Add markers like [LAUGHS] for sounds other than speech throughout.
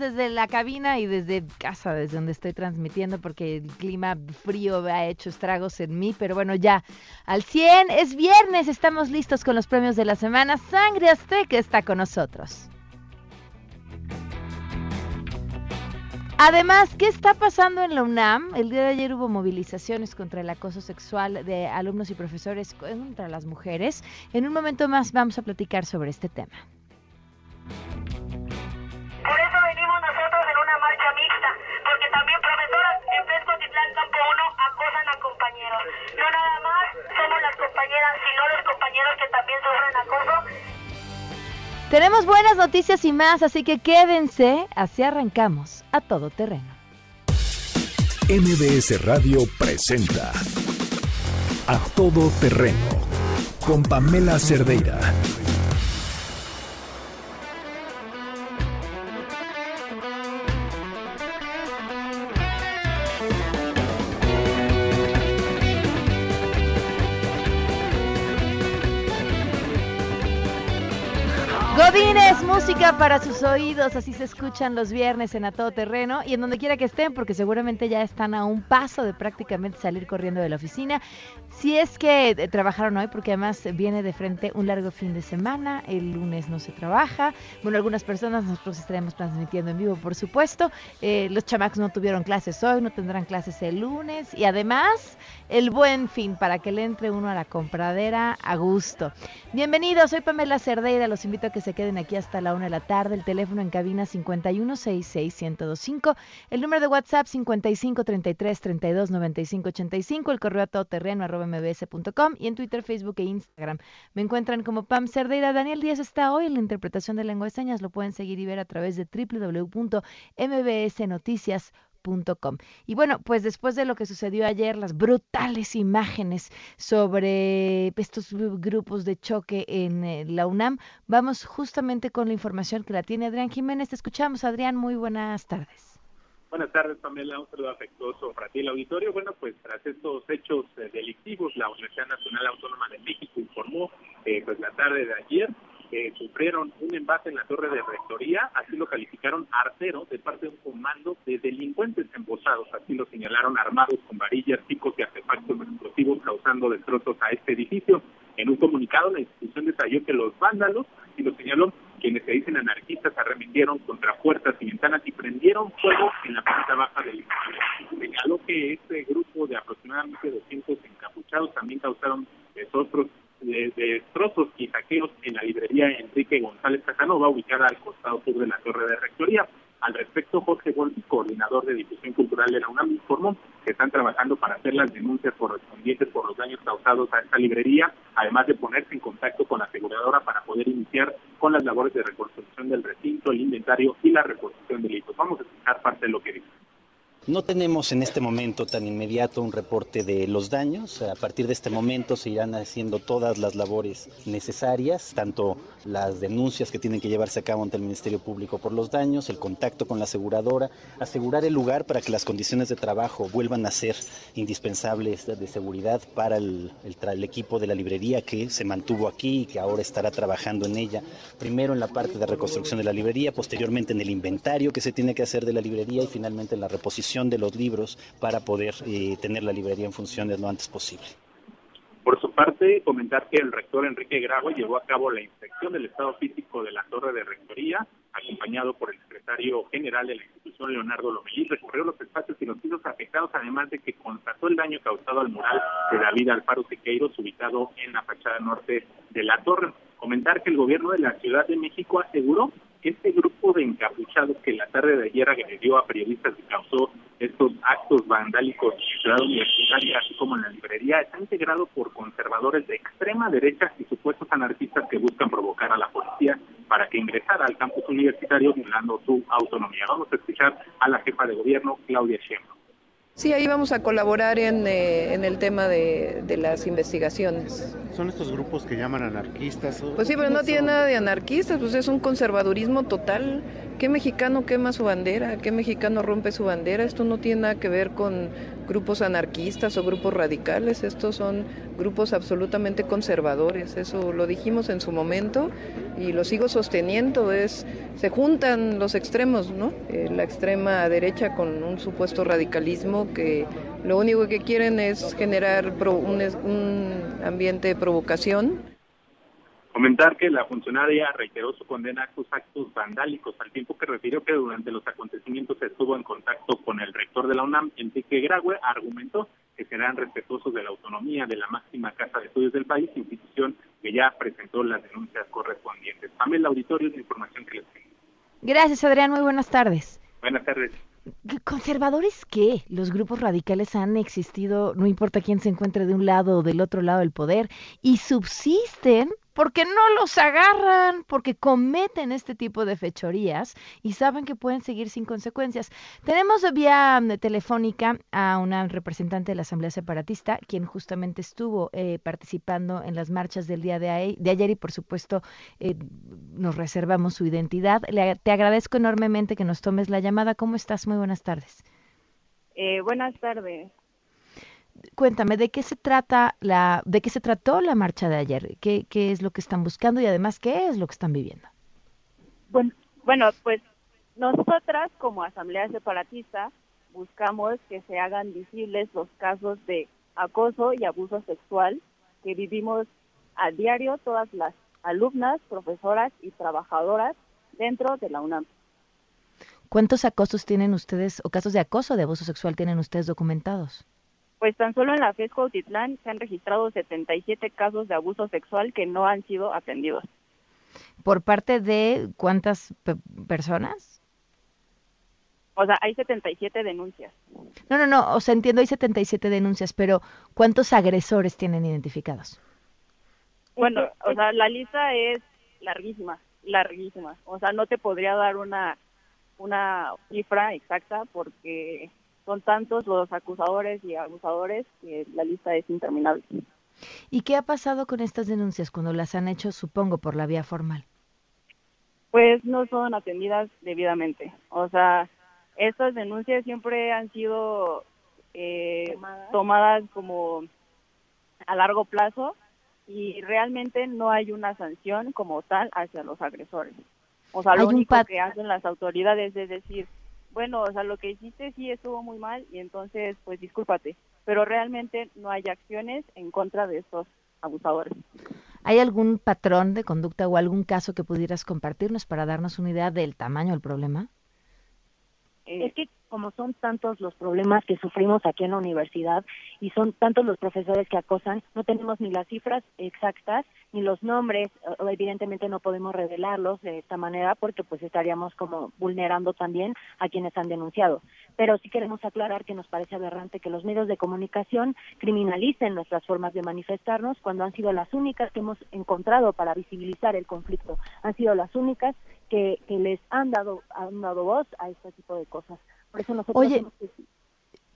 desde la cabina y desde casa, desde donde estoy transmitiendo, porque el clima frío ha hecho estragos en mí, pero bueno, ya al 100, es viernes, estamos listos con los premios de la semana. Sangre Azteca está con nosotros. Además, ¿qué está pasando en la UNAM? El día de ayer hubo movilizaciones contra el acoso sexual de alumnos y profesores contra las mujeres. En un momento más vamos a platicar sobre este tema. Por eso venimos nosotros en una marcha mixta, porque también profesoras en Pesco Titlán Campo 1 acosan a compañeros. No nada más somos las compañeras, sino los compañeros que también sufren acoso. Tenemos buenas noticias y más, así que quédense, así arrancamos a todo terreno. MBS Radio presenta A Todo Terreno con Pamela Cerdeira. Para sus oídos, así se escuchan los viernes en A Todo Terreno y en donde quiera que estén, porque seguramente ya están a un paso de prácticamente salir corriendo de la oficina. Si es que eh, trabajaron hoy, porque además viene de frente un largo fin de semana, el lunes no se trabaja. Bueno, algunas personas nosotros estaremos transmitiendo en vivo, por supuesto. Eh, los chamacos no tuvieron clases hoy, no tendrán clases el lunes y además el buen fin para que le entre uno a la compradera a gusto. Bienvenidos, soy Pamela Cerdeira, los invito a que se queden aquí hasta la una la tarde, el teléfono en cabina 5166125, el número de WhatsApp 5533329585, el correo a todoterreno arroba mbs.com y en Twitter, Facebook e Instagram. Me encuentran como Pam Cerdeira. Daniel Díaz está hoy en la interpretación de lengua de señas, lo pueden seguir y ver a través de www.mbsnoticias.com y bueno, pues después de lo que sucedió ayer, las brutales imágenes sobre estos grupos de choque en eh, la UNAM, vamos justamente con la información que la tiene Adrián Jiménez. Te escuchamos, Adrián. Muy buenas tardes. Buenas tardes, Pamela. Un saludo afectuoso para ti, el auditorio. Bueno, pues tras estos hechos eh, delictivos, la Universidad Nacional Autónoma de México informó eh, pues la tarde de ayer que sufrieron un embate en la torre de rectoría, así lo calificaron artero de parte de un comando de delincuentes embosados, así lo señalaron armados con varillas, picos y artefactos explosivos causando destrozos a este edificio. En un comunicado, la institución detalló que los vándalos, y lo señaló, quienes se dicen anarquistas, arremetieron contra puertas y ventanas y prendieron fuego en la planta baja del edificio. Señaló que este grupo de aproximadamente 200 encapuchados también causaron desotros de, de destrozos y saqueos en la librería Enrique González Casanova, ubicada al costado sur de la torre de rectoría. Al respecto, Jorge Golpi, coordinador de difusión cultural de la UNAM, informó que están trabajando para hacer las denuncias correspondientes por los daños causados a esta librería, además de ponerse en contacto con la aseguradora para poder iniciar con las labores de reconstrucción del recinto, el inventario y la reconstrucción del hito. Vamos a escuchar parte de lo que dice. No tenemos en este momento tan inmediato un reporte de los daños. A partir de este momento se irán haciendo todas las labores necesarias, tanto las denuncias que tienen que llevarse a cabo ante el Ministerio Público por los daños, el contacto con la aseguradora, asegurar el lugar para que las condiciones de trabajo vuelvan a ser indispensables de seguridad para el, equipo de la librería que se mantuvo aquí y que ahora estará trabajando en ella. Primero en la parte de reconstrucción de la librería, posteriormente en el inventario que se tiene que hacer de la librería y finalmente en la reposición de los libros para poder eh, tener la librería en funciones lo antes posible. Por su parte, comentar que el rector Enrique Grago llevó a cabo la inspección del estado físico de la torre de rectoría, acompañado por el secretario general de la institución, Leonardo Lomelí, recorrió los espacios y los pisos afectados, además de que constató el daño causado al mural de David Alfaro Siqueiros, ubicado en la fachada norte de la torre. Comentar que el gobierno de la Ciudad de México aseguró que este grupo de encapuchados que la tarde de ayer agredió a periodistas y causó estos actos vandálicos en Ciudad Universitaria, así como en la librería, está integrado por conservadores de extrema derecha y supuestos anarquistas que buscan provocar a la policía para que ingresara al campus universitario violando su autonomía. Vamos a escuchar a la jefa de gobierno, Claudia Sheinbaum. Sí, ahí vamos a colaborar en, eh, en el tema de, de, las investigaciones. ¿Son estos grupos que llaman anarquistas? Pues sí, pero no tiene nada de anarquistas, pues es un conservadurismo total. ¿Qué mexicano quema su bandera? ¿Qué mexicano rompe su bandera? Esto no tiene nada que ver con grupos anarquistas o grupos radicales, estos son grupos absolutamente conservadores, eso lo dijimos en su momento y lo sigo sosteniendo, es se juntan los extremos, ¿no? Eh, la extrema derecha con un supuesto radicalismo que lo único que quieren es generar un, un ambiente de provocación Comentar que la funcionaria reiteró su condena a estos actos vandálicos, al tiempo que refirió que durante los acontecimientos estuvo en contacto con el rector de la UNAM, Enrique Graue, argumentó que serán respetuosos de la autonomía de la máxima casa de estudios del país, institución que ya presentó las denuncias correspondientes. También el auditorio es la información que les tengo. Gracias, Adrián. Muy buenas tardes. Buenas tardes. ¿Conservadores qué? Los grupos radicales han existido, no importa quién se encuentre de un lado o del otro lado del poder, y subsisten porque no los agarran, porque cometen este tipo de fechorías y saben que pueden seguir sin consecuencias. Tenemos vía mm, telefónica a una representante de la Asamblea Separatista, quien justamente estuvo eh, participando en las marchas del día de, de ayer y por supuesto eh, nos reservamos su identidad. Le, te agradezco enormemente que nos tomes la llamada. ¿Cómo estás? Muy buenas tardes. Eh, buenas tardes cuéntame de qué se trata la, de qué se trató la marcha de ayer, qué, qué es lo que están buscando y además qué es lo que están viviendo. Bueno, bueno, pues nosotras como asamblea separatista buscamos que se hagan visibles los casos de acoso y abuso sexual que vivimos a diario todas las alumnas, profesoras y trabajadoras dentro de la UNAM. ¿Cuántos acosos tienen ustedes o casos de acoso de abuso sexual tienen ustedes documentados? Pues tan solo en la FES Cuautitlán se han registrado 77 casos de abuso sexual que no han sido atendidos. ¿Por parte de cuántas personas? O sea, hay 77 denuncias. No, no, no, o sea, entiendo, hay 77 denuncias, pero ¿cuántos agresores tienen identificados? Bueno, o sea, la lista es larguísima, larguísima. O sea, no te podría dar una, una cifra exacta porque son tantos los acusadores y abusadores que la lista es interminable. ¿Y qué ha pasado con estas denuncias cuando las han hecho, supongo, por la vía formal? Pues no son atendidas debidamente. O sea, estas denuncias siempre han sido eh, ¿Tomadas? como a largo plazo y realmente no hay una sanción como tal hacia los agresores. O sea, lo único que hacen las autoridades es decir, bueno, o sea, lo que hiciste sí estuvo muy mal y entonces, pues discúlpate, pero realmente no hay acciones en contra de estos abusadores. ¿Hay algún patrón de conducta o algún caso que pudieras compartirnos para darnos una idea del tamaño del problema? Es que como son tantos los problemas que sufrimos aquí en la universidad y son tantos los profesores que acosan, no tenemos ni las cifras exactas ni los nombres, evidentemente no podemos revelarlos de esta manera porque pues estaríamos como vulnerando también a quienes han denunciado. Pero sí queremos aclarar que nos parece aberrante que los medios de comunicación criminalicen nuestras formas de manifestarnos cuando han sido las únicas que hemos encontrado para visibilizar el conflicto, han sido las únicas que, que les han dado, han dado voz a este tipo de cosas. Por eso nosotros Oye,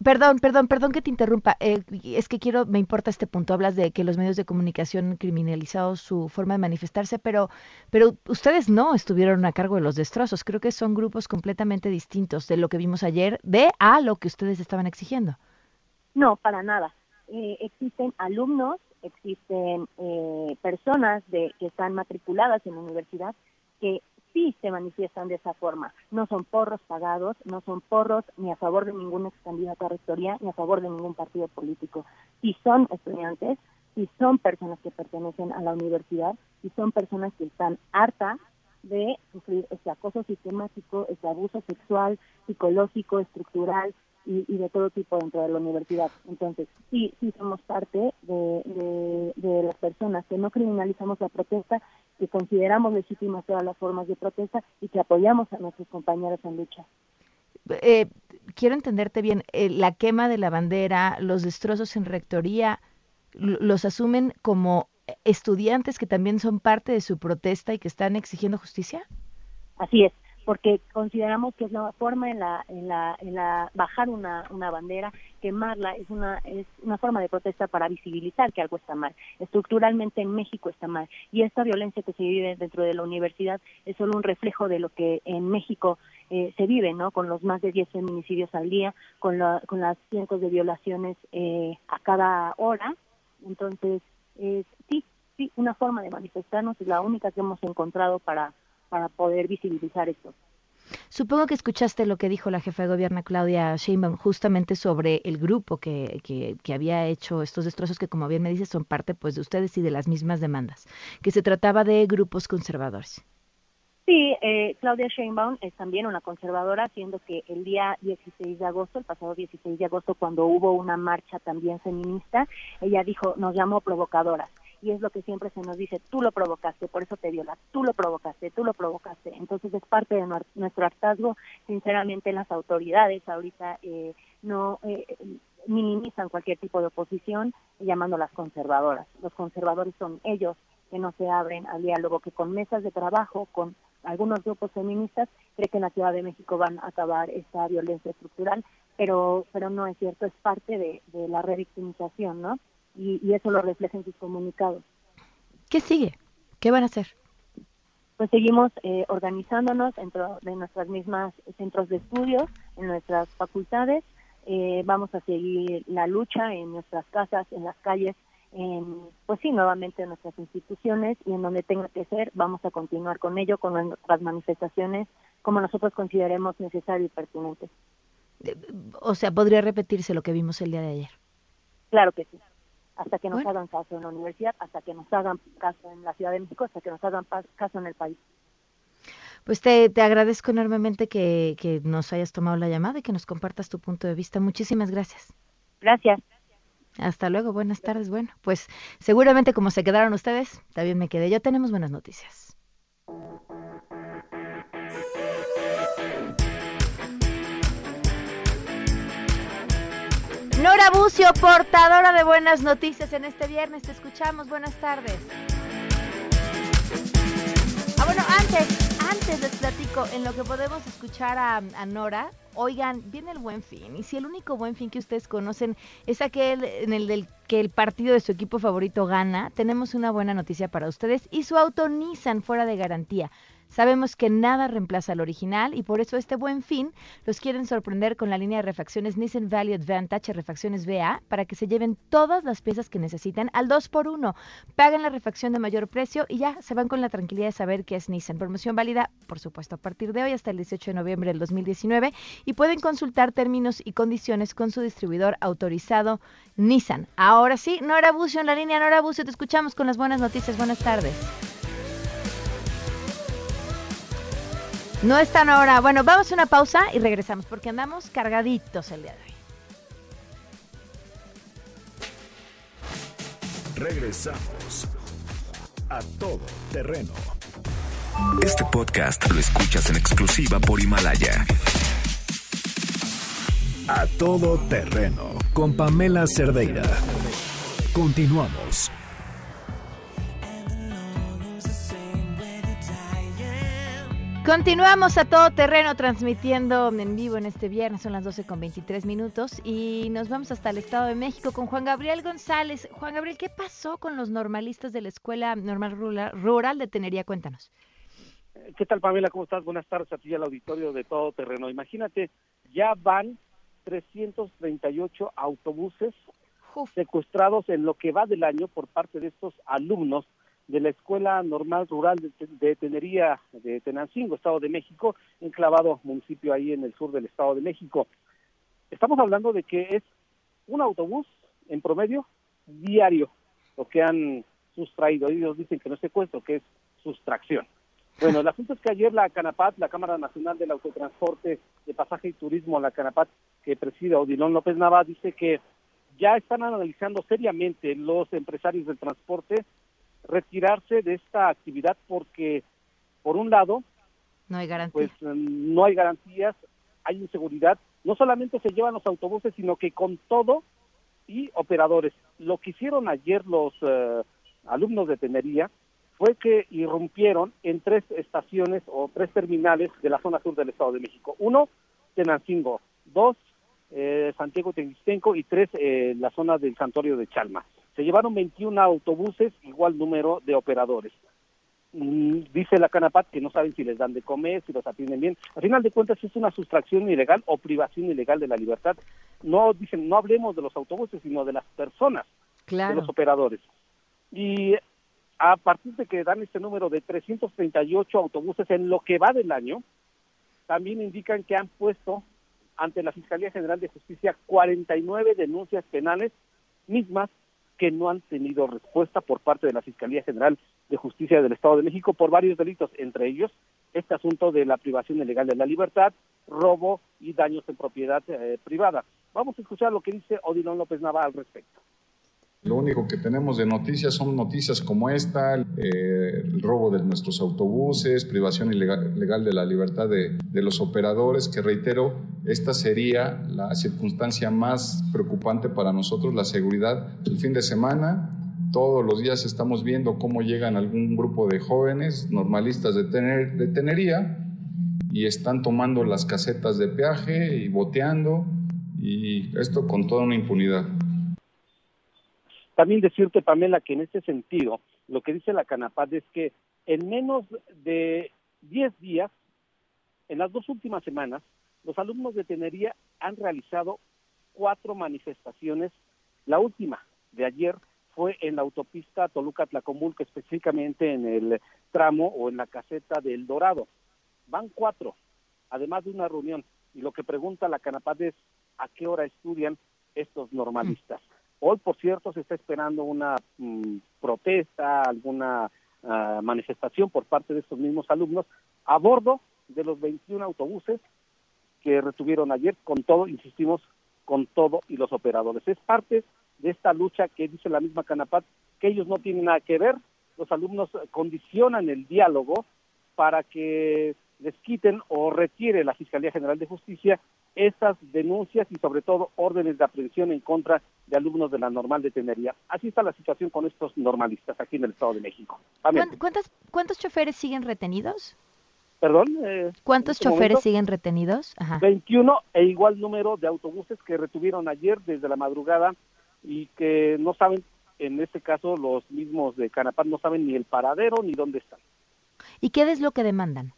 perdón, perdón, perdón que te interrumpa. Eh, es que quiero, me importa este punto. Hablas de que los medios de comunicación han criminalizado su forma de manifestarse, pero, pero ustedes no estuvieron a cargo de los destrozos. Creo que son grupos completamente distintos de lo que vimos ayer, de a lo que ustedes estaban exigiendo. No, para nada. Eh, existen alumnos, existen eh, personas de, que están matriculadas en la universidad que sí se manifiestan de esa forma. No son porros pagados, no son porros ni a favor de ningún ex candidato a rectoría ni a favor de ningún partido político. Si son estudiantes, si son personas que pertenecen a la universidad, y son personas que están hartas de sufrir este acoso sistemático, este abuso sexual, psicológico, estructural, y, de todo tipo dentro de la universidad. Entonces, sí, sí somos parte de, las personas que no criminalizamos la protesta, que consideramos legítimas todas las formas de protesta y que apoyamos a nuestros compañeros en lucha. Eh, quiero entenderte bien, eh, la quema de la bandera, los destrozos en rectoría, los asumen como estudiantes que también son parte de su protesta y que están exigiendo justicia? Así es, porque consideramos que es la forma en la, en la, en la bajar una, una bandera, quemarla, es una, es una forma de protesta para visibilizar que algo está mal. Estructuralmente en México está mal. Y esta violencia que se vive dentro de la universidad es solo un reflejo de lo que en México eh, se vive, ¿no? Con los más de 10 feminicidios al día, con, la, con las cientos de violaciones eh, a cada hora. Entonces, eh, sí, sí, una forma de manifestarnos es la única que hemos encontrado para para poder visibilizar esto. Supongo que escuchaste lo que dijo la jefa de gobierno Claudia Sheinbaum justamente sobre el grupo que, que, había hecho estos destrozos que como bien me dices son parte pues de ustedes y de las mismas demandas, que se trataba de grupos conservadores. Sí, eh, Claudia Sheinbaum es también una conservadora, siendo que el día 16 de agosto, el pasado 16 de agosto, cuando hubo una marcha también feminista, ella dijo, nos llamó provocadoras y es lo que siempre se nos dice, tú lo provocaste, por eso te violas, tú lo provocaste, tú lo provocaste. Entonces es parte de nuestro hartazgo, sinceramente las autoridades ahorita eh, no eh, minimizan cualquier tipo de oposición llamándolas conservadoras. Los conservadores son ellos que no se abren al diálogo, que con mesas de trabajo, con algunos grupos feministas, creen que en la Ciudad de México van a acabar esta violencia estructural, pero, pero no es cierto, es parte de, de la revictimización, ¿no? Y, eso lo refleja en sus comunicados. ¿Qué sigue? ¿Qué van a hacer? Pues seguimos eh, organizándonos dentro de nuestras mismas centros de estudio, en nuestras facultades. Eh, vamos a seguir la lucha en nuestras casas, en las calles, en, pues sí, nuevamente en nuestras instituciones y en donde tenga que ser, vamos a continuar con ello, con nuestras manifestaciones, como nosotros consideremos necesario y pertinente. O sea, podría repetirse lo que vimos el día de ayer. Claro que sí hasta que nos hagan caso en la universidad, hasta que nos hagan caso en la Ciudad de México, hasta que nos hagan caso en el país. Pues te, te agradezco enormemente que, que nos hayas tomado la llamada y que nos compartas tu punto de vista. Muchísimas gracias. Gracias. Hasta luego, buenas tardes. Bueno, pues seguramente como se quedaron ustedes, también me quedé. Ya tenemos buenas noticias. Nora Bucio, portadora de buenas noticias en este viernes. Te escuchamos. Buenas tardes. Ah, bueno, antes, antes les platico en lo que podemos escuchar a, a, Nora. Oigan, viene el buen fin. Y si el único buen fin que ustedes conocen es aquel en el del que el partido de su equipo favorito gana, tenemos una buena noticia para ustedes y su auto Nissan fuera de garantía. Sabemos que nada reemplaza al original y por eso este buen fin los quieren sorprender con la línea de refacciones Nissan Value Advantage refacciones VA para que se lleven todas las piezas que necesitan al 2 por 1 Pagan la refacción de mayor precio y ya se van con la tranquilidad de saber que es Nissan. Promoción válida, por supuesto, a partir de hoy hasta el 18 de noviembre del 2019 y pueden consultar términos y condiciones con su distribuidor autorizado Nissan. Ahora sí, Nora Bucio en la línea. Nora Bucio, te escuchamos con las buenas noticias. Buenas tardes. No están ahora. Bueno, vamos a una pausa y regresamos porque andamos cargaditos el día de hoy. Regresamos a todo terreno. Este podcast lo escuchas en exclusiva por Himalaya. A todo terreno con Pamela Cerdeira. Continuamos. Continuamos a todo terreno transmitiendo en vivo en este viernes, son las 12 con 23 minutos y nos vamos hasta el Estado de México con Juan Gabriel González. Juan Gabriel, ¿qué pasó con los normalistas de la Escuela Normal Rural de Tenería? Cuéntanos. ¿Qué tal, Pamela? ¿Cómo estás? Buenas tardes a ti y al auditorio de todo terreno. Imagínate, ya van 338 autobuses secuestrados en lo que va del año por parte de estos alumnos de la Escuela Normal Rural de, Tenería de Tenancingo, Estado de México, enclavado municipio ahí en el sur del Estado de México. Estamos hablando de que es un autobús en promedio diario lo que han sustraído. Ellos dicen que no es secuestro, que es sustracción. Bueno, el asunto es que ayer la CANAPAT, la Cámara Nacional del Autotransporte de Pasaje y Turismo, la CANAPAT, que preside Odilón López Nava, dice que ya están analizando seriamente los empresarios del transporte retirarse de esta actividad porque, por un lado, no hay Pues no hay garantías, hay inseguridad. No solamente se llevan los autobuses, sino que con todo y operadores. Lo que hicieron ayer los eh, alumnos de Tenería fue que irrumpieron en tres estaciones o tres terminales de la zona sur del Estado de México. Uno, Tenancingo, dos, eh, Santiago Teguistenco y tres, eh, la zona del Santuario de Chalma. Se llevaron 21 autobuses, igual número de operadores. Mm, dice la Canapat que no saben si les dan de comer, si los atienden bien. Al final de cuentas es una sustracción ilegal o privación ilegal de la libertad. No dicen, no hablemos de los autobuses, sino de las personas, de los operadores. Y a partir de que dan este número de 338 autobuses en lo que va del año, también indican que han puesto ante la Fiscalía General de Justicia 49 denuncias penales mismas que no han tenido respuesta por parte de la Fiscalía General de Justicia del Estado de México por varios delitos, entre ellos este asunto de la privación ilegal de la libertad, robo y daños en propiedad eh, privada. Vamos a escuchar lo que dice Odilon López Nava al respecto. Lo único que tenemos de noticias son noticias como esta, eh, el robo de nuestros autobuses, privación ilegal, legal de la libertad de, de, los operadores, que reitero, esta sería la circunstancia más preocupante para nosotros, la seguridad. El fin de semana, todos los días estamos viendo cómo llegan algún grupo de jóvenes normalistas de, tener, de tenería y están tomando las casetas de peaje y boteando, y esto con toda una impunidad. También decirte, Pamela, que en este sentido, lo que dice la Canapad es que en menos de 10 días, en las dos últimas semanas, los alumnos de Tenería han realizado cuatro manifestaciones. La última de ayer fue en la autopista Toluca-Tlacomulco, específicamente en el tramo o en la caseta del Dorado. Van cuatro, además de una reunión. Y lo que pregunta la Canapad es a qué hora estudian estos normalistas. Hoy, por cierto, se está esperando una mm, protesta, alguna uh, manifestación por parte de estos mismos alumnos a bordo de los 21 autobuses que retuvieron ayer, con todo, insistimos, con todo y los operadores. Es parte de esta lucha que dice la misma Canapat, que ellos no tienen nada que ver, los alumnos condicionan el diálogo para que les quiten o retire la Fiscalía General de Justicia estas denuncias y sobre todo órdenes de aprehensión en contra de alumnos de la normal de Tenería. Así está la situación con estos normalistas aquí en el Estado de México. ¿Cuántos, ¿Cuántos choferes siguen retenidos? Perdón. Eh, ¿Cuántos este choferes siguen retenidos? Ajá. 21 e igual número de autobuses que retuvieron ayer desde la madrugada y que no saben, en este caso los mismos de Canapán no saben ni el paradero ni dónde están. ¿Y qué es lo que demandan?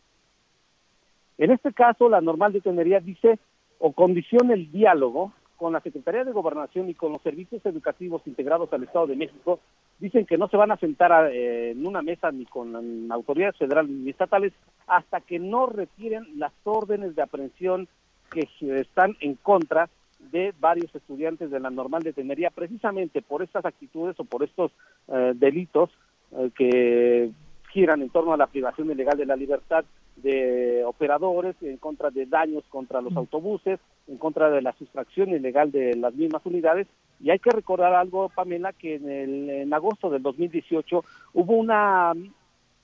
En este caso, la normal de Tenería dice o condiciona el diálogo con la Secretaría de Gobernación y con los servicios educativos integrados al Estado de México, dicen que no se van a sentar eh, en una mesa ni con autoridades federales ni estatales hasta que no retiren las órdenes de aprehensión que están en contra de varios estudiantes de la normal de Tenería, precisamente por estas actitudes o por estos eh, delitos eh, que giran en torno a la privación ilegal de la libertad de operadores, en contra de daños contra los autobuses, en contra de la sustracción ilegal de las mismas unidades. Y hay que recordar algo, Pamela, que en, el, en agosto del 2018 hubo una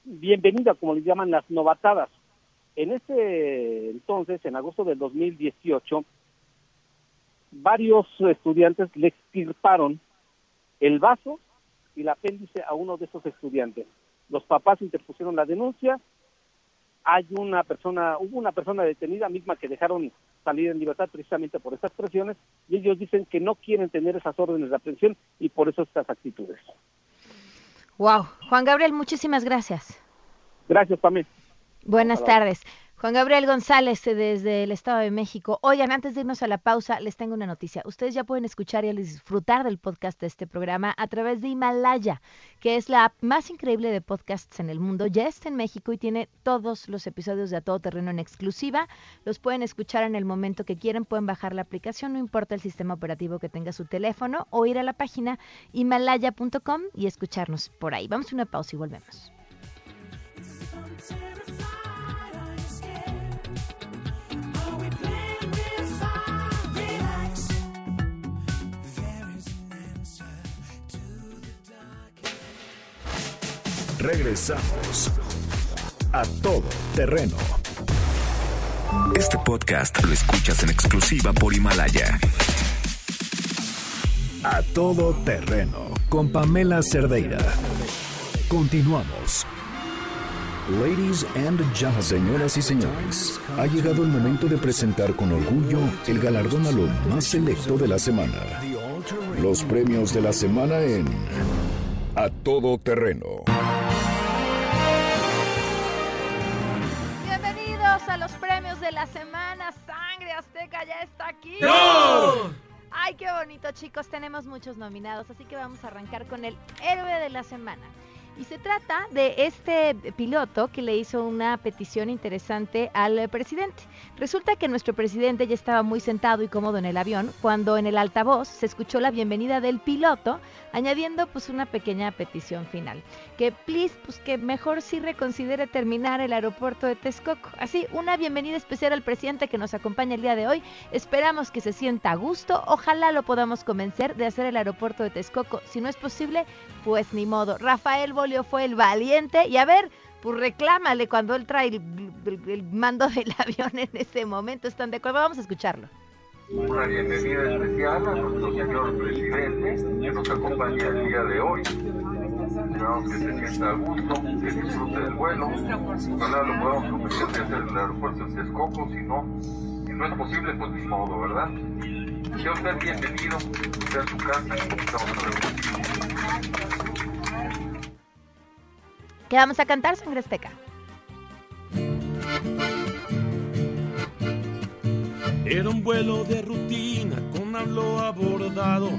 bienvenida, como le llaman las novatadas. En ese entonces, en agosto del 2018, varios estudiantes le extirparon el vaso y el apéndice a uno de esos estudiantes. Los papás interpusieron la denuncia, hay una persona, hubo una persona detenida misma que dejaron salir en libertad precisamente por estas presiones y ellos dicen que no quieren tener esas órdenes de aprehensión y por eso estas actitudes. Wow, Juan Gabriel, muchísimas gracias. Gracias, Pamela. Buenas tardes. Juan Gabriel González eh, desde el Estado de México. Oigan, antes de irnos a la pausa, les tengo una noticia. Ustedes ya pueden escuchar y disfrutar del podcast de este programa a través de Himalaya, que es la app más increíble de podcasts en el mundo. Ya está en México y tiene todos los episodios de A Todo Terreno en exclusiva. Los pueden escuchar en el momento que quieran. Pueden bajar la aplicación, no importa el sistema operativo que tenga su teléfono, o ir a la página himalaya.com y escucharnos por ahí. Vamos a una pausa y volvemos. Regresamos a todo terreno. Este podcast lo escuchas en exclusiva por Himalaya. A todo terreno con Pamela Cerdeira. Continuamos. Ladies and gentlemen, señoras y señores, ha llegado el momento de presentar con orgullo el galardón a lo más selecto de la semana. Los premios de la semana en A Todo Terreno. De la semana. Sangre Azteca ya está aquí. Ay, qué bonito, chicos. Tenemos muchos nominados, así que vamos a arrancar con el héroe de la semana. Y se trata de este piloto que le hizo una petición interesante al presidente. Resulta que nuestro presidente ya estaba muy sentado y cómodo en el avión cuando en el altavoz se escuchó la bienvenida del piloto, añadiendo pues una pequeña petición final. Que please, pues que mejor sí reconsidere terminar el aeropuerto de Texcoco. Así, una bienvenida especial al presidente que nos acompaña el día de hoy. Esperamos que se sienta a gusto. Ojalá lo podamos convencer de hacer el aeropuerto de Texcoco. Si no es posible, pues ni modo. Rafael fue el valiente y a ver, pues reclámale cuando él trae el, mando del [LAUGHS] avión en ese momento. ¿Están de acuerdo? Vamos a escucharlo. Una bienvenida especial a nuestro señor presidente que nos acompaña el día de hoy. Esperamos que se sienta a gusto, que disfrute del vuelo. Ojalá lo podamos convencer de hacer el aeropuerto de Texcoco, si no, si no es posible, pues ni modo, ¿verdad? Sea usted bienvenido, usted a su casa, estamos a ¿Qué vamos a cantar, Sangre Azteca? Era un vuelo de rutina con hablo abordado.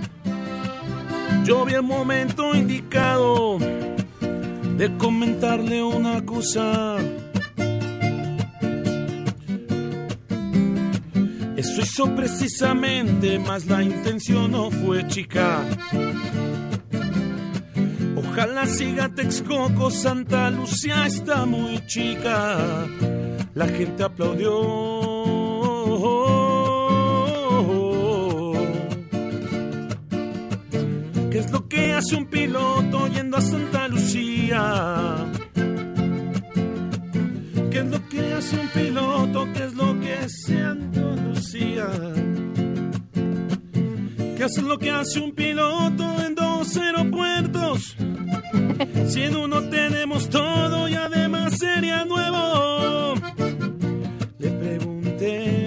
Yo vi el momento indicado de comentarle una cosa. Eso hizo precisamente, más la intención no fue chica. Ojalá siga Texcoco, Santa Lucía está muy chica. La gente aplaudió. ¿Qué es lo que hace un piloto yendo a Santa Lucía? ¿Qué es lo que hace un piloto? ¿Qué es lo que hace Andalucía? ¿Qué es lo que hace un piloto en dos aeropuertos? Si en uno tenemos todo y además sería nuevo. Le pregunté.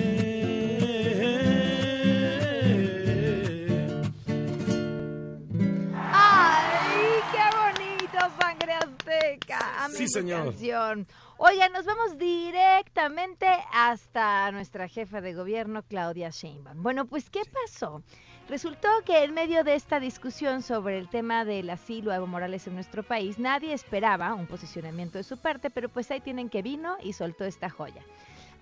¡Ay, qué bonito, sangre azteca! sí, señor. Oigan, nos vamos directamente hasta nuestra jefa de gobierno, Claudia Sheinbaum. Bueno, pues, ¿qué pasó? Resultó que en medio de esta discusión sobre el tema del asilo a Evo Morales en nuestro país, nadie esperaba un posicionamiento de su parte, pero pues ahí tienen que vino y soltó esta joya.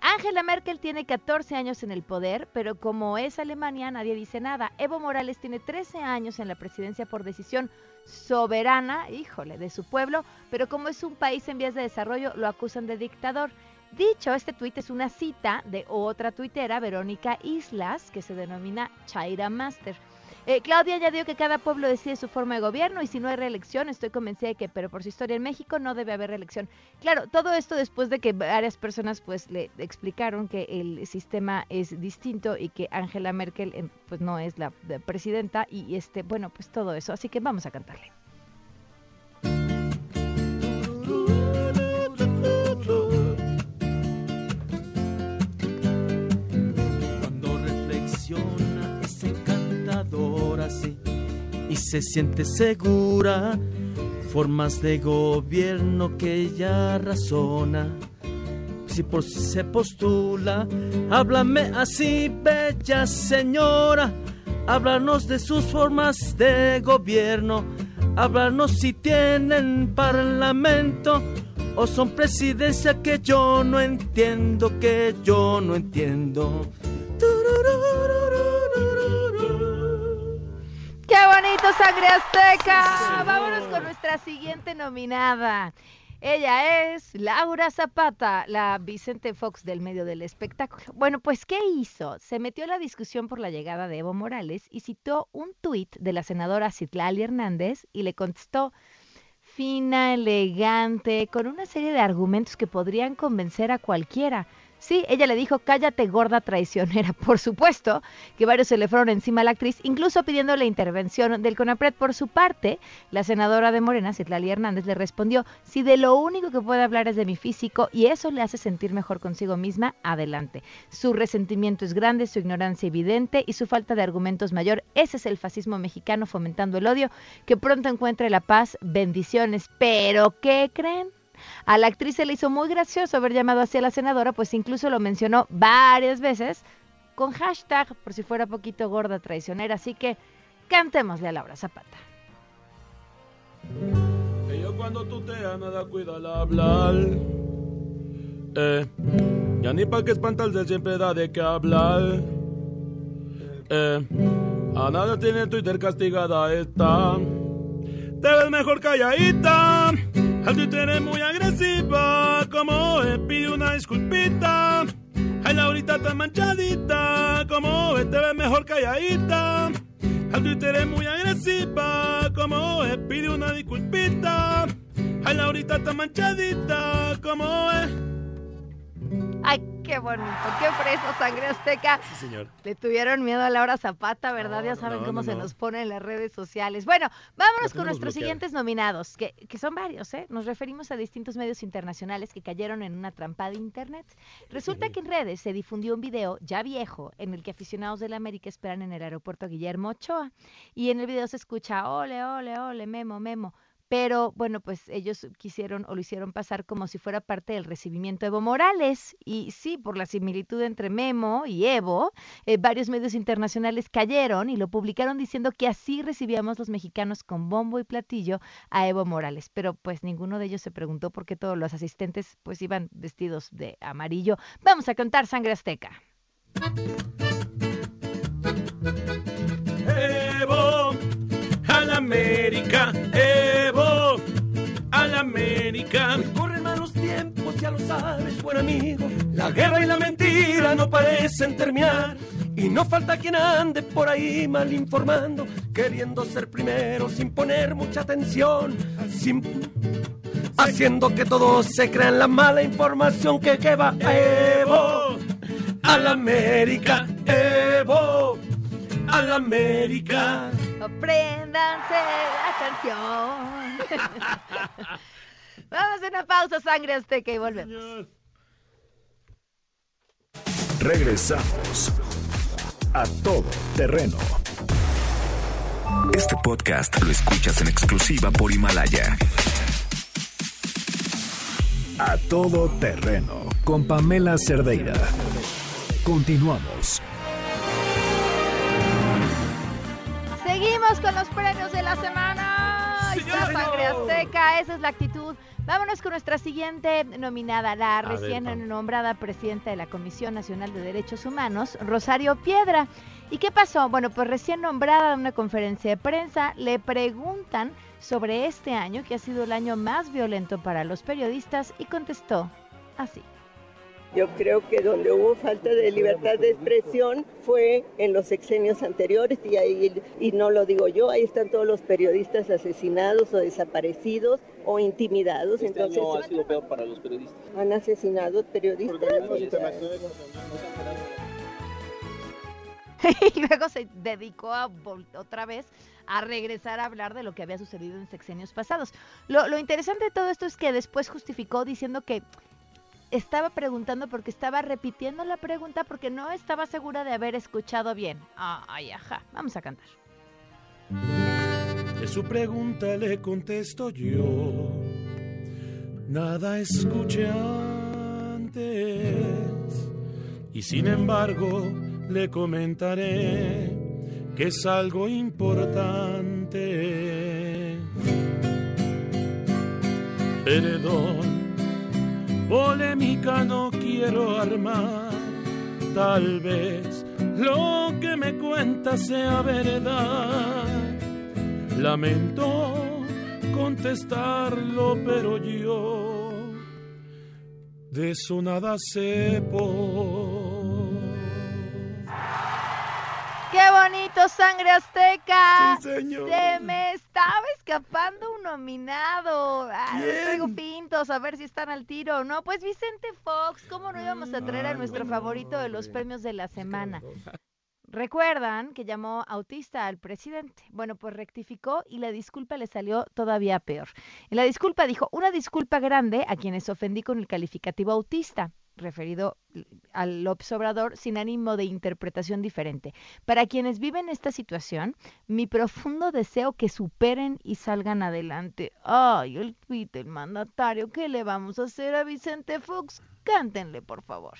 Angela Merkel tiene 14 años en el poder, pero como es Alemania, nadie dice nada. Evo Morales tiene 13 años en la presidencia por decisión soberana, híjole, de su pueblo, pero como es un país en vías de desarrollo, lo acusan de dictador. Dicho, este tuit es una cita de otra tuitera, Verónica Islas, que se denomina Chaira Master. Eh, Claudia añadió que cada pueblo decide su forma de gobierno y si no hay reelección, estoy convencida de que, pero por su historia en México no debe haber reelección. Claro, todo esto después de que varias personas pues le explicaron que el sistema es distinto y que Angela Merkel eh, pues no es la presidenta y este, bueno, pues todo eso. Así que vamos a cantarle. Y se siente segura. Formas de gobierno que ella razona. Si por si se postula, háblame así, bella señora. Háblanos de sus formas de gobierno. Háblanos si tienen parlamento o son presidencia que yo no entiendo, que yo no entiendo. Bonito, sangre azteca! Vámonos con nuestra siguiente nominada. Ella es Laura Zapata, la Vicente Fox del medio del espectáculo. Bueno, pues ¿qué hizo? Se metió en la discusión por la llegada de Evo Morales y citó un tuit de la senadora Citlali Hernández y le contestó fina, elegante, con una serie de argumentos que podrían convencer a cualquiera. Sí, ella le dijo, cállate gorda traicionera. [LAUGHS] Por supuesto que varios se le fueron encima a la actriz, incluso pidiendo la intervención del CONAPRED. Por su parte, la senadora de Morena, Citlali Hernández, le respondió, si de lo único que puede hablar es de mi físico y eso le hace sentir mejor consigo misma, adelante. Su resentimiento es grande, su ignorancia evidente y su falta de argumentos mayor. Ese es el fascismo mexicano fomentando el odio. Que pronto encuentre la paz. Bendiciones. Pero, ¿qué creen? A la actriz se le hizo muy gracioso haber llamado así a la senadora, pues incluso lo mencionó varias veces con hashtag por si fuera poquito gorda traicionera. Así que cantémosle a Laura Zapata. cuando tú te nada cuida al hablar. Eh, ya ni pa' que espantarse siempre da de qué hablar. Eh, a nada tiene Twitter castigada está. Te ves mejor calladita. Al Twitter es muy agresiva. Como es, pide una disculpita. Ay, Laurita está manchadita. Como es, te ves mejor calladita. Al Twitter es muy agresiva. Como es, pide una disculpita. Ay, Laurita está manchadita. Como es. Ay, qué bonito, qué preso, sangre azteca. Sí, señor. Le tuvieron miedo a Laura Zapata, ¿verdad? ya saben cómo se nos pone en las redes sociales. Bueno, vámonos con nuestros siguientes nominados, que, que son varios, ¿eh? Nos referimos a distintos medios internacionales que cayeron en una trampa de internet. Resulta que en redes se difundió un video ya viejo en el que aficionados de la América esperan en el aeropuerto Guillermo Ochoa. Y en el video se escucha, ole, ole, ole, memo, memo pero bueno, pues ellos quisieron o lo hicieron pasar como si fuera parte del recibimiento de Evo Morales. Y sí, por la similitud entre Memo y Evo, eh, varios medios internacionales cayeron y lo publicaron diciendo que así recibíamos los mexicanos con bombo y platillo a Evo Morales. Pero pues ninguno de ellos se preguntó por qué todos los asistentes pues iban vestidos de amarillo. Vamos a contar Sangre Azteca. América. Corren malos tiempos, ya lo sabes, buen amigo. La guerra y la mentira no parecen terminar. Y no falta quien ande por ahí mal informando, queriendo ser primero sin poner mucha atención, sin... haciendo que todos se crean la mala información que, que va Evo, a la América, Evo, a la América. Apréndanse la canción. [LAUGHS] Vamos a una pausa, Sangre Azteca, y volvemos. Regresamos a todo terreno. Este podcast lo escuchas en exclusiva por Himalaya. A todo terreno con Pamela Cerdeira. Continuamos. Seguimos con los premios de la semana. Sangre Azteca, esa es la actitud. Vámonos con nuestra siguiente nominada, la recién nombrada presidenta de la Comisión Nacional de Derechos Humanos, Rosario Piedra. ¿Y qué pasó? Bueno, pues recién nombrada en una conferencia de prensa, le preguntan sobre este año, que ha sido el año más violento para los periodistas, y contestó así. Yo creo que donde hubo falta de libertad de expresión fue en los sexenios anteriores y ahí y no lo digo yo, ahí están todos los periodistas asesinados o desaparecidos o intimidados. Este Entonces año ha sido peor para los periodistas. han asesinado periodistas. [LAUGHS] Y luego se dedicó a otra vez a regresar a hablar de lo que había sucedido en sexenios pasados. Lo, lo interesante de todo esto es que después justificó diciendo que estaba preguntando porque estaba repitiendo la pregunta porque no estaba segura de haber escuchado bien. Ay, ajá, vamos a cantar. Que su pregunta le contesto yo. Nada escuché antes. Y sin embargo, le comentaré que es algo importante. Perdón, polémica no quiero armar. Tal vez lo que me cuenta sea verdad. Lamento contestarlo, pero yo de eso nada sepo. ¡Qué bonito, sangre azteca! Sí, señor. Se me estaba escapando un nominado. ¿Quién? traigo pintos, a ver si están al tiro o no. Pues Vicente Fox, ¿cómo no íbamos a traer a nuestro favorito de los premios de la semana? Recuerdan que llamó autista al presidente. Bueno, pues rectificó y la disculpa le salió todavía peor. En la disculpa dijo, una disculpa grande a quienes ofendí con el calificativo autista referido al López Obrador sin ánimo de interpretación diferente. Para quienes viven esta situación, mi profundo deseo que superen y salgan adelante. Ay, el tweet del mandatario, ¿qué le vamos a hacer a Vicente Fox? Cántenle, por favor.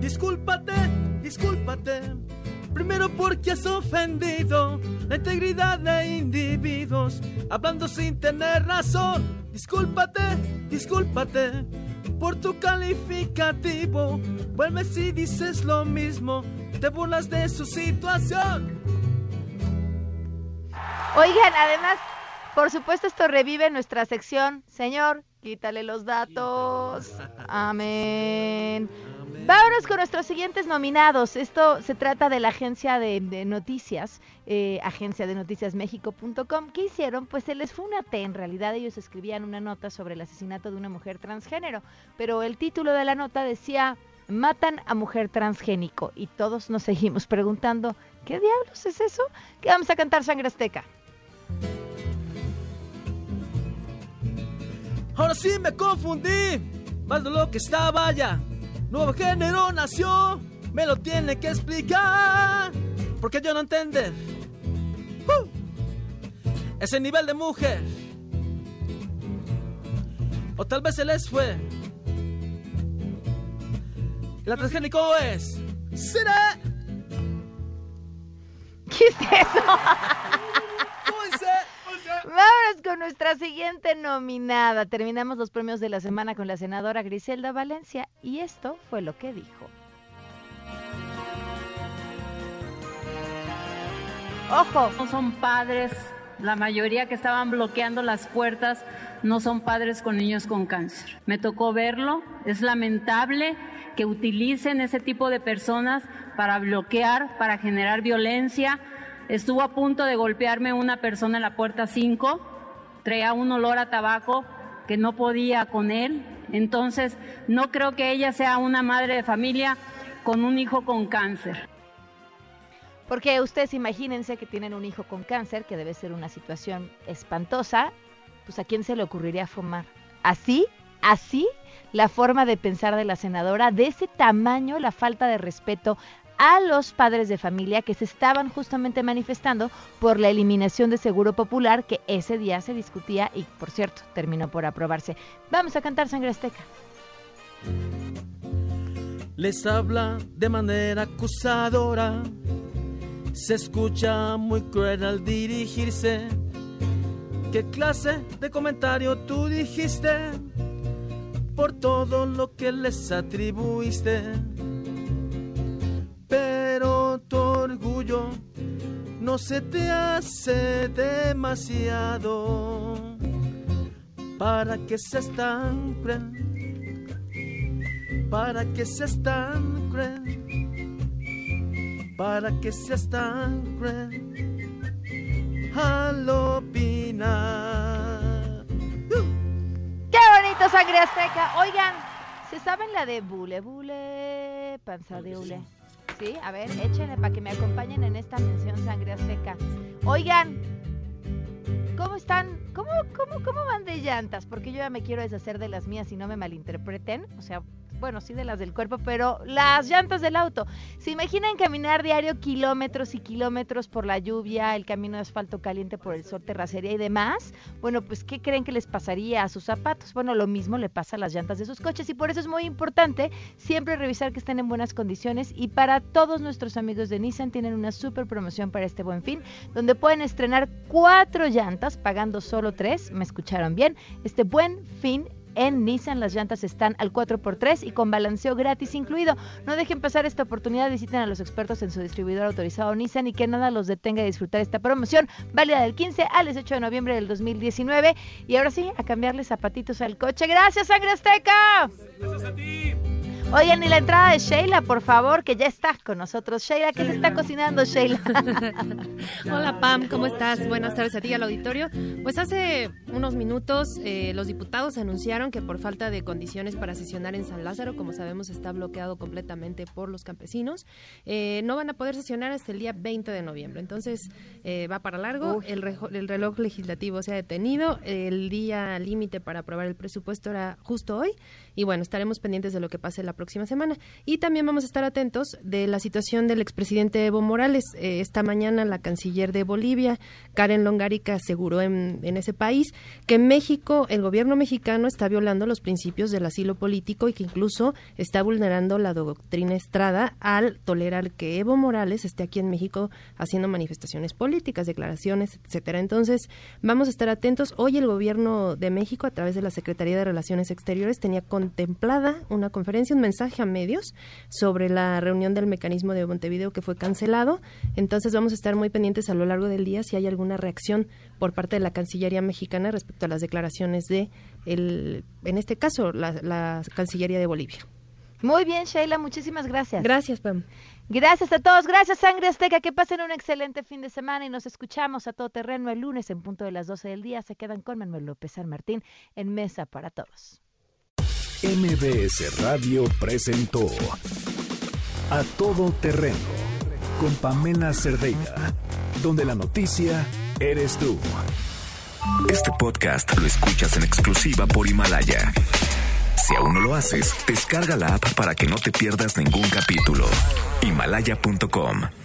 Discúlpate, discúlpate. Primero porque has ofendido la integridad de individuos, hablando sin tener razón. Discúlpate, discúlpate por tu calificativo. Vuelve si dices lo mismo, te burlas de su situación. Oigan, además, por supuesto, esto revive nuestra sección. Señor, quítale los datos. [LAUGHS] Amén. Vámonos con nuestros siguientes nominados. Esto se trata de la agencia de, noticias, eh, agencia de noticias México.com. ¿Qué hicieron? Pues se les fue una T. En realidad ellos escribían una nota sobre el asesinato de una mujer transgénero, pero el título de la nota decía matan a mujer transgénico y todos nos seguimos preguntando, ¿qué diablos es eso? Que vamos a cantar Sangre Azteca. Ahora sí me confundí, más de lo que estaba ya. Nuevo género nació, me lo tiene que explicar. Porque yo no entender ese nivel de mujer. O tal vez se les fue. La transgénico es. ¡Será! ¿Qué es eso? Vámonos con nuestra siguiente nominada. Terminamos los premios de la semana con la senadora Griselda Valencia y esto fue lo que dijo. Ojo. No son padres, la mayoría que estaban bloqueando las puertas no son padres con niños con cáncer. Me tocó verlo, es lamentable que utilicen ese tipo de personas para bloquear, para generar violencia. Estuvo a punto de golpearme una persona en la puerta 5, traía un olor a tabaco que no podía con él. Entonces, no creo que ella sea una madre de familia con un hijo con cáncer. Porque ustedes imagínense que tienen un hijo con cáncer, que debe ser una situación espantosa, pues a quién se le ocurriría fumar. Así, así, la forma de pensar de la senadora, de ese tamaño, la falta de respeto a los padres de familia que se estaban justamente manifestando por la eliminación de Seguro Popular que ese día se discutía y, por cierto, terminó por aprobarse. Vamos a cantar Sangre Azteca. Les habla de manera acusadora, se escucha muy cruel al dirigirse. ¿Qué clase de comentario tú dijiste por todo lo que les atribuiste? Orgullo no se te hace demasiado para que seas tan cruel, para que seas tan cruel, para que seas tan cruel al opinar. ¡Qué bonito sangre azteca! Oigan, ¿se saben la de bule bule, panza de hule? Sí, a ver, échenle para que me acompañen en esta mención sangre azteca. Oigan, ¿cómo están? ¿Cómo, cómo, cómo van de llantas? Porque yo ya me quiero deshacer de las mías y no me malinterpreten. O sea, bueno, sí de las del cuerpo, pero las llantas del auto. ¿Se imaginan caminar diario kilómetros y kilómetros por la lluvia, el camino de asfalto caliente por el sol, terracería y demás? Bueno, pues ¿qué creen que les pasaría a sus zapatos? Bueno, lo mismo le pasa a las llantas de sus coches y por eso es muy importante siempre revisar que estén en buenas condiciones y para todos nuestros amigos de Nissan tienen una super promoción para este buen fin, donde pueden estrenar cuatro llantas pagando solo tres, me escucharon bien, este buen fin en Nissan las llantas están al 4x3 y con balanceo gratis incluido. No dejen pasar esta oportunidad, visiten a los expertos en su distribuidor autorizado Nissan y que nada los detenga de disfrutar esta promoción válida del 15 al 18 de noviembre del 2019. Y ahora sí, a cambiarle zapatitos al coche. Gracias, Sangre Azteca. Gracias a ti. Oigan, y la entrada de Sheila, por favor, que ya está con nosotros. Sheila, ¿qué se está cocinando, Sheila? [LAUGHS] Hola, Pam, ¿cómo estás? Buenas tardes a ti y al auditorio. Pues hace unos minutos eh, los diputados anunciaron que por falta de condiciones para sesionar en San Lázaro, como sabemos está bloqueado completamente por los campesinos, eh, no van a poder sesionar hasta el día 20 de noviembre. Entonces eh, va para largo, el, el reloj legislativo se ha detenido, el día límite para aprobar el presupuesto era justo hoy y bueno, estaremos pendientes de lo que pase la próxima semana. Y también vamos a estar atentos de la situación del expresidente Evo Morales. Eh, esta mañana la canciller de Bolivia, Karen Longarica, aseguró en, en ese país que México, el gobierno mexicano está violando los principios del asilo político y que incluso está vulnerando la doctrina Estrada al tolerar que Evo Morales esté aquí en México haciendo manifestaciones políticas, declaraciones, etcétera. Entonces, vamos a estar atentos. Hoy el gobierno de México, a través de la Secretaría de Relaciones Exteriores, tenía contemplada una conferencia, un mensaje a medios sobre la reunión del mecanismo de Montevideo que fue cancelado. Entonces vamos a estar muy pendientes a lo largo del día si hay alguna reacción por parte de la Cancillería mexicana respecto a las declaraciones de, el, en este caso, la, la Cancillería de Bolivia. Muy bien, Sheila, muchísimas gracias. Gracias, Pam. Gracias a todos, gracias Sangre Azteca, que pasen un excelente fin de semana y nos escuchamos a todo terreno el lunes en punto de las 12 del día. Se quedan con Manuel López San Martín en Mesa para Todos. MBS Radio presentó A Todo Terreno con Pamela Cerdeira, donde la noticia eres tú. Este podcast lo escuchas en exclusiva por Himalaya. Si aún no lo haces, descarga la app para que no te pierdas ningún capítulo. Himalaya.com